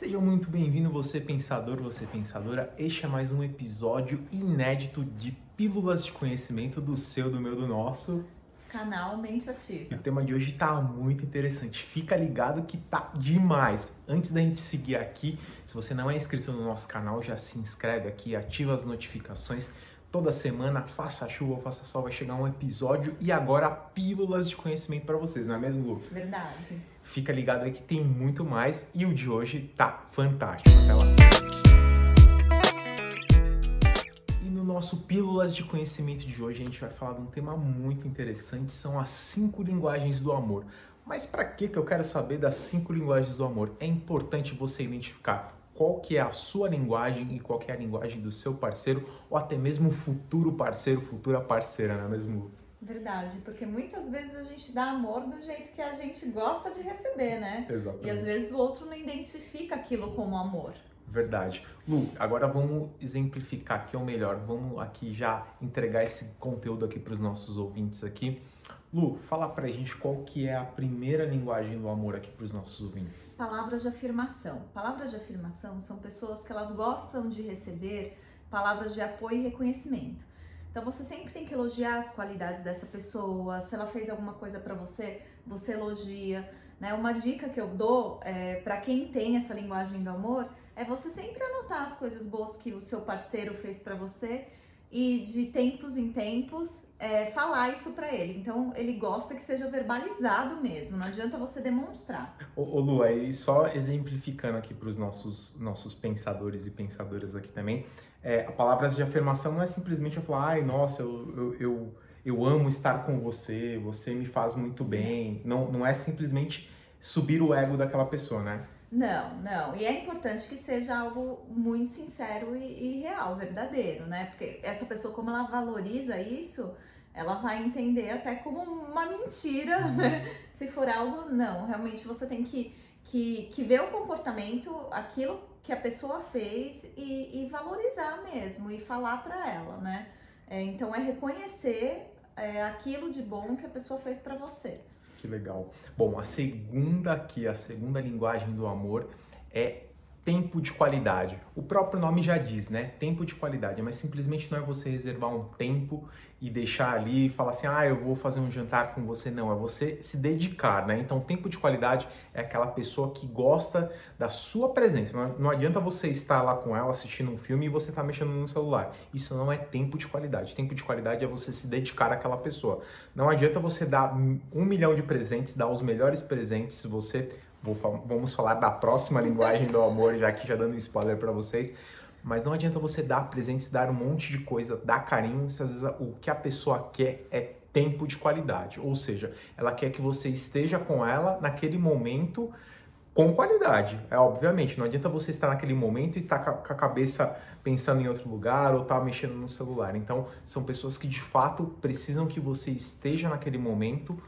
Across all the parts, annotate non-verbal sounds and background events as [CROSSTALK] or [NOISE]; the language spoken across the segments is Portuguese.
Seja muito bem-vindo, você pensador, você pensadora. Este é mais um episódio inédito de Pílulas de Conhecimento do seu, do meu, do nosso canal Mente Ativa. E o tema de hoje tá muito interessante. Fica ligado que tá demais. Antes da gente seguir aqui, se você não é inscrito no nosso canal, já se inscreve aqui, ativa as notificações. Toda semana, faça chuva ou faça sol, vai chegar um episódio e agora pílulas de conhecimento para vocês, não é mesmo, Lu? Verdade. Fica ligado aí que tem muito mais e o de hoje tá fantástico. Até lá. E no nosso Pílulas de Conhecimento de hoje a gente vai falar de um tema muito interessante, são as cinco linguagens do amor. Mas para que que eu quero saber das cinco linguagens do amor? É importante você identificar qual que é a sua linguagem e qual que é a linguagem do seu parceiro ou até mesmo futuro parceiro, futura parceira, não é mesmo? Verdade, porque muitas vezes a gente dá amor do jeito que a gente gosta de receber, né? Exatamente. E às vezes o outro não identifica aquilo como amor. Verdade. Lu, agora vamos exemplificar aqui, ou melhor, vamos aqui já entregar esse conteúdo aqui para os nossos ouvintes aqui. Lu, fala pra gente qual que é a primeira linguagem do amor aqui para os nossos ouvintes. Palavras de afirmação. Palavras de afirmação são pessoas que elas gostam de receber palavras de apoio e reconhecimento. Então você sempre tem que elogiar as qualidades dessa pessoa. Se ela fez alguma coisa para você, você elogia. Né? Uma dica que eu dou é, para quem tem essa linguagem do amor é você sempre anotar as coisas boas que o seu parceiro fez para você e de tempos em tempos é, falar isso para ele. Então ele gosta que seja verbalizado mesmo, não adianta você demonstrar. Ô, Lu, aí só exemplificando aqui para os nossos, nossos pensadores e pensadoras aqui também, é, a palavras de afirmação não é simplesmente eu falar, ai, nossa, eu, eu, eu, eu amo estar com você, você me faz muito bem. Não, não é simplesmente subir o ego daquela pessoa, né? Não, não. E é importante que seja algo muito sincero e, e, real, verdadeiro, né? Porque essa pessoa, como ela valoriza isso, ela vai entender até como uma mentira, uhum. né? Se for algo, não. Realmente você tem que, que, que ver o comportamento, aquilo que a pessoa fez e, e valorizar mesmo e falar para ela, né? É, então é reconhecer é, aquilo de bom que a pessoa fez para você. Que legal. Bom, a segunda aqui, a segunda linguagem do amor é tempo de qualidade. O próprio nome já diz, né? Tempo de qualidade, mas simplesmente não é você reservar um tempo e deixar ali e falar assim: "Ah, eu vou fazer um jantar com você". Não, é você se dedicar, né? Então, tempo de qualidade é aquela pessoa que gosta da sua presença. Não, adianta você estar lá com ela assistindo um filme e você tá mexendo no celular. Isso não é tempo de qualidade. Tempo de qualidade é você se dedicar àquela pessoa. Não adianta você dar um milhão de presentes, dar os melhores presentes se você Vou, vamos falar da próxima linguagem do amor, já que já dando spoiler para vocês. Mas não adianta você dar presentes, dar um monte de coisa, dar carinho, se às vezes o que a pessoa quer é tempo de qualidade. Ou seja, ela quer que você esteja com ela naquele momento com qualidade. É obviamente, não adianta você estar naquele momento e estar com a cabeça pensando em outro lugar ou estar tá mexendo no celular. Então, são pessoas que de fato precisam que você esteja naquele momento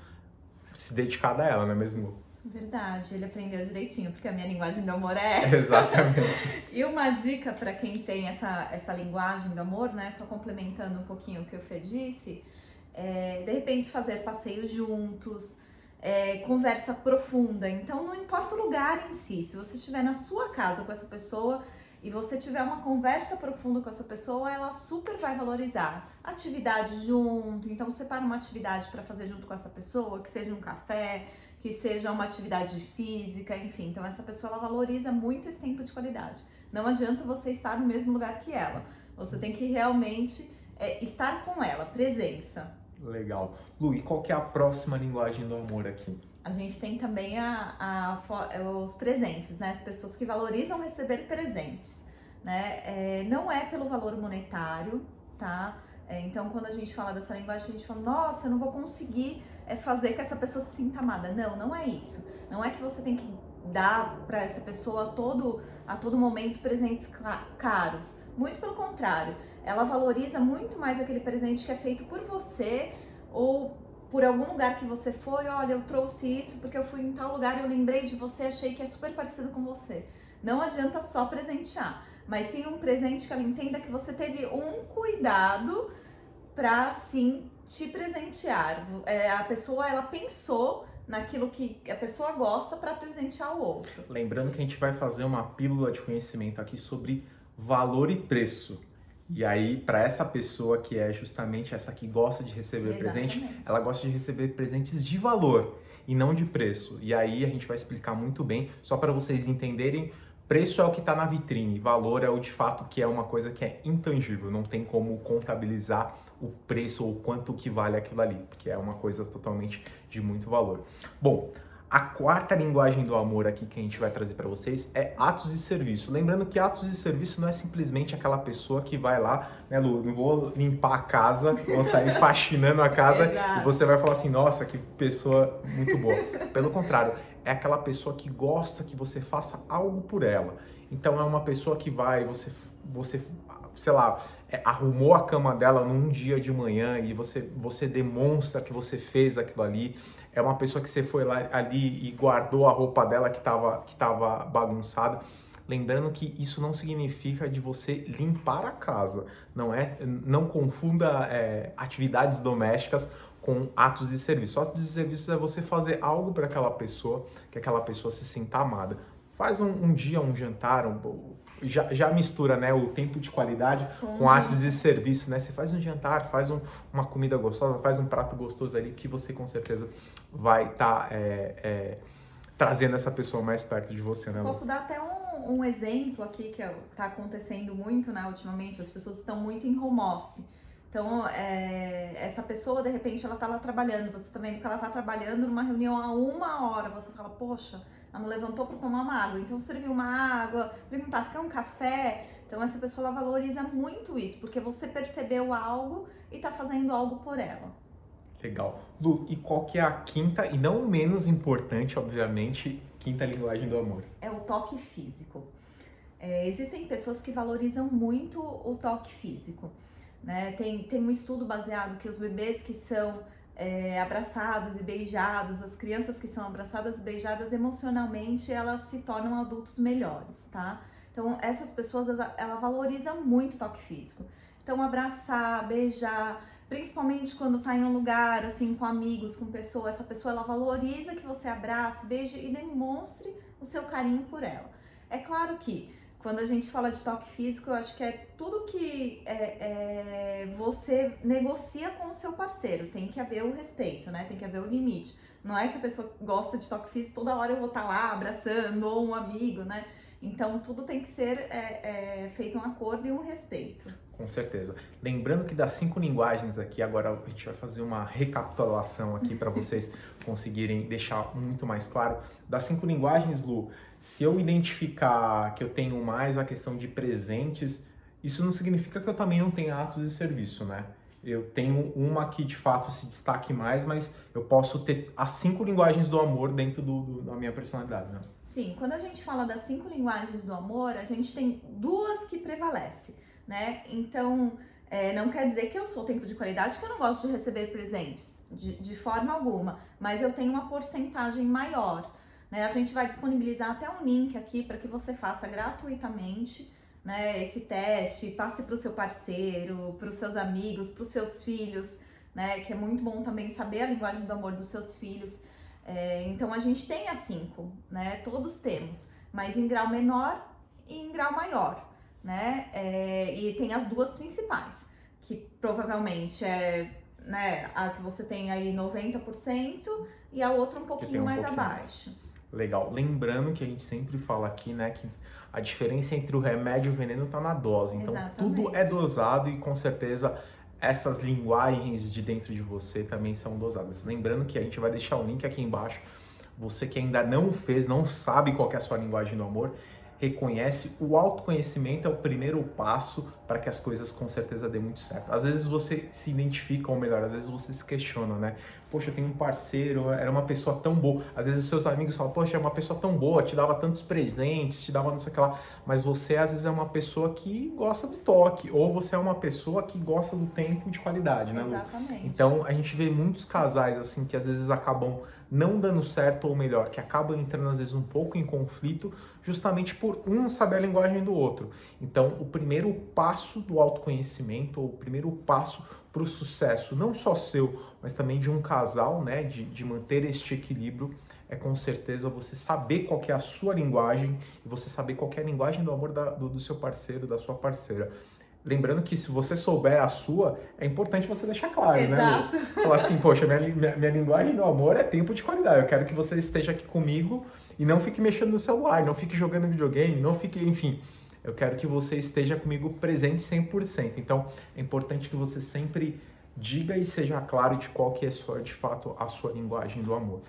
se dedicada a ela, não é mesmo? Verdade, ele aprendeu direitinho, porque a minha linguagem do amor é [LAUGHS] essa. Exatamente. e uma dica para quem tem essa, essa linguagem do amor, né? Só complementando um pouquinho o que o Fê disse, é, de repente fazer passeios juntos, é, conversa profunda. Então não importa o lugar em si, se você estiver na sua casa com essa pessoa e você tiver uma conversa profunda com essa pessoa, ela super vai valorizar. Atividade junto, então separa uma atividade para fazer junto com essa pessoa, que seja um café que seja uma atividade física, enfim. Então essa pessoa ela valoriza muito esse tempo de qualidade. Não adianta você estar no mesmo lugar que ela. Você tem que realmente é, estar com ela, presença. Legal. Lu, e qual que é a próxima linguagem do amor aqui? A gente tem também a, a, os presentes, né? As pessoas que valorizam receber presentes, né? É, não é pelo valor monetário, tá? É, então, quando a gente fala dessa linguagem, a gente fala, nossa, eu não vou conseguir é fazer que essa pessoa se sinta amada. Não, não é isso. Não é que você tem que dar para essa pessoa a todo, a todo momento presentes caros. Muito pelo contrário, ela valoriza muito mais aquele presente que é feito por você ou por algum lugar que você foi. Olha, eu trouxe isso porque eu fui em tal lugar e eu lembrei de você, achei que é super parecido com você. Não adianta só presentear, mas sim um presente que ela entenda que você teve um cuidado para sim te presentear. É, a pessoa ela pensou naquilo que a pessoa gosta para presentear o outro. Lembrando que a gente vai fazer uma pílula de conhecimento aqui sobre valor e preço. E aí, para essa pessoa que é justamente essa que gosta de receber Exatamente. presente, ela gosta de receber presentes de valor e não de preço. E aí a gente vai explicar muito bem, só para vocês entenderem. Preço é o que está na vitrine, valor é o de fato que é uma coisa que é intangível, não tem como contabilizar o preço ou quanto que vale aquilo ali, porque é uma coisa totalmente de muito valor. Bom, a quarta linguagem do amor aqui que a gente vai trazer para vocês é atos de serviço. Lembrando que atos de serviço não é simplesmente aquela pessoa que vai lá, né, Lu? Não vou limpar a casa, vou sair [LAUGHS] faxinando a casa Exato. e você vai falar assim, nossa, que pessoa muito boa. Pelo contrário, é aquela pessoa que gosta que você faça algo por ela. Então é uma pessoa que vai, você, você sei lá, é, arrumou a cama dela num dia de manhã e você, você demonstra que você fez aquilo ali. É uma pessoa que você foi lá ali e guardou a roupa dela que estava que tava bagunçada. Lembrando que isso não significa de você limpar a casa, não é? Não confunda é, atividades domésticas com atos de serviço. Atos de serviço é você fazer algo para aquela pessoa, que aquela pessoa se sinta amada. Faz um, um dia um jantar, um, já, já mistura né, o tempo de qualidade Uhum. com atos de serviço, né? Você faz um jantar, faz um, uma comida gostosa, faz um prato gostoso ali que você com certeza vai estar trazendo essa pessoa mais perto de você, né? Lu? Posso dar até um, um exemplo aqui que está acontecendo muito, né, ultimamente, as pessoas estão muito em home office. Então, é, essa pessoa, de repente, ela tá lá trabalhando, você tá vendo que ela tá trabalhando numa reunião há uma hora, você fala, poxa, ela não levantou para tomar uma água, então serviu uma água, perguntar, quer um café? Então, essa pessoa, ela valoriza muito isso, porque você percebeu algo e tá fazendo algo por ela. Legal. Lu, e qual que é a quinta, e não menos importante, obviamente, quinta linguagem do amor? é o toque físico. É, existem pessoas que valorizam muito o toque físico. Né? Tem, tem um estudo baseado que os bebês que são é, abraçados e beijados, as crianças que são abraçadas e beijadas emocionalmente, elas se tornam adultos melhores, tá? Então, essas pessoas, ela, valoriza muito o toque físico. Então, abraçar, beijar, principalmente quando tá em um lugar, assim, com amigos, com pessoas, essa pessoa, ela valoriza que você abrace, beije e demonstre o seu carinho por ela. É claro que quando a gente fala de toque físico, eu acho que é tudo que é, é, você negocia com o seu parceiro. Tem que haver o respeito, né? Tem que haver o limite. Não é que a pessoa gosta de toque físico, toda hora eu vou estar lá abraçando ou um amigo, né? Então tudo tem que ser é, é, feito um acordo e um respeito. Com certeza. Lembrando que das cinco linguagens aqui, agora a gente vai fazer uma recapitulação aqui para vocês [LAUGHS] conseguirem deixar muito mais claro. Das cinco linguagens, Lu, se eu identificar que eu tenho mais a questão de presentes, isso não significa que eu também não tenha atos de serviço, né? Eu tenho uma que de fato se destaque mais, mas eu posso ter as cinco linguagens do amor dentro do, do, da minha personalidade, né? Sim, quando a gente fala das cinco linguagens do amor, a gente tem duas que prevalecem, né? Então, é, não quer dizer que eu sou tempo de qualidade, que eu não gosto de receber presentes, de, de forma alguma, mas eu tenho uma porcentagem maior. Né? A gente vai disponibilizar até um link aqui para que você faça gratuitamente né, esse teste, passe para o seu parceiro, para os seus amigos, para os seus filhos, né? Que é muito bom também saber a linguagem do amor dos seus filhos. É, então a gente tem as cinco, né? Todos temos, mas em grau menor e em grau maior, né? É, e tem as duas principais, que provavelmente é né, a que você tem aí 90% e a outra um pouquinho um mais pouquinho mais. abaixo. Legal. Lembrando que a gente sempre fala aqui, né, que a diferença entre o remédio e o veneno tá na dose. Então, Exatamente. tudo é dosado e com certeza essas linguagens de dentro de você também são dosadas. Lembrando que a gente vai deixar o link aqui embaixo. Você que ainda não fez, não sabe qual é a sua linguagem do amor, reconhece o autoconhecimento é o primeiro passo para que as coisas com certeza dê muito certo. Às vezes você se identifica, ou melhor, às vezes você se questiona, né? Poxa, eu tenho um parceiro, era uma pessoa tão boa. Às vezes os seus amigos falam, poxa, é uma pessoa tão boa, te dava tantos presentes, te dava não sei o que lá. Mas você às vezes é uma pessoa que gosta do toque, ou você é uma pessoa que gosta do tempo de qualidade, né, Lu? Exatamente. Então a gente vê muitos casais assim que às vezes acabam não dando certo, ou melhor, que acabam entrando às vezes um pouco em conflito, justamente por um saber a linguagem do outro. Então o primeiro passo do autoconhecimento, ou o primeiro passo para o sucesso, não só seu, mas também de um casal, né? De, de manter este equilíbrio, é com certeza você saber qual é a sua linguagem e você saber qual é a linguagem do amor da, do, do seu parceiro, da sua parceira. Lembrando que se você souber a sua, é importante você deixar claro, Exato. né? Falar assim, poxa, minha, minha, minha, linguagem do amor é tempo de qualidade. Eu quero que você esteja aqui comigo e não fique mexendo no celular, não fique jogando videogame, não fique, enfim. Eu quero que você esteja comigo presente 100%. Então, é importante que você sempre diga e seja claro de qual que é sua, de fato a sua linguagem do amor.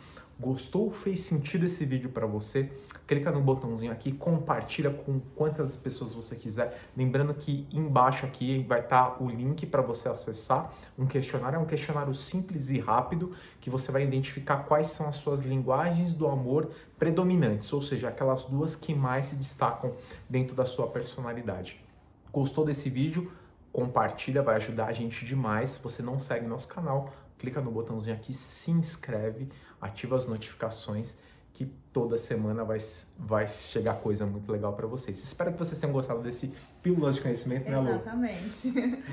Gostou? Fez sentido esse vídeo para você? Clica no botãozinho aqui, compartilha com quantas pessoas você quiser. Lembrando que embaixo aqui vai estar tá o link para você acessar um questionário. É um questionário simples e rápido que você vai identificar quais são as suas linguagens do amor predominantes, ou seja, aquelas duas que mais se destacam dentro da sua personalidade. Gostou desse vídeo? Compartilha, vai ajudar a gente demais. Se você não segue nosso canal, clica no botãozinho aqui, se inscreve ativa as notificações que toda semana vai, vai chegar coisa muito legal para vocês. Espero que vocês tenham gostado desse Pílulas de Conhecimento, né, Lu? Exatamente. [LAUGHS]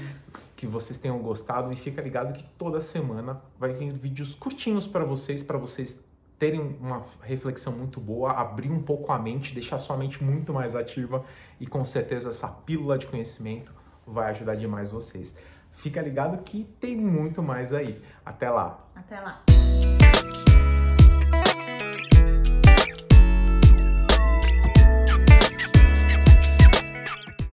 Que vocês tenham gostado e fica ligado que toda semana vai vir vídeos curtinhos para vocês, para vocês terem uma reflexão muito boa, abrir um pouco a mente, deixar sua mente muito mais ativa e com certeza essa pílula de conhecimento vai ajudar demais vocês. Fica ligado que tem muito mais aí. Até lá. Até lá.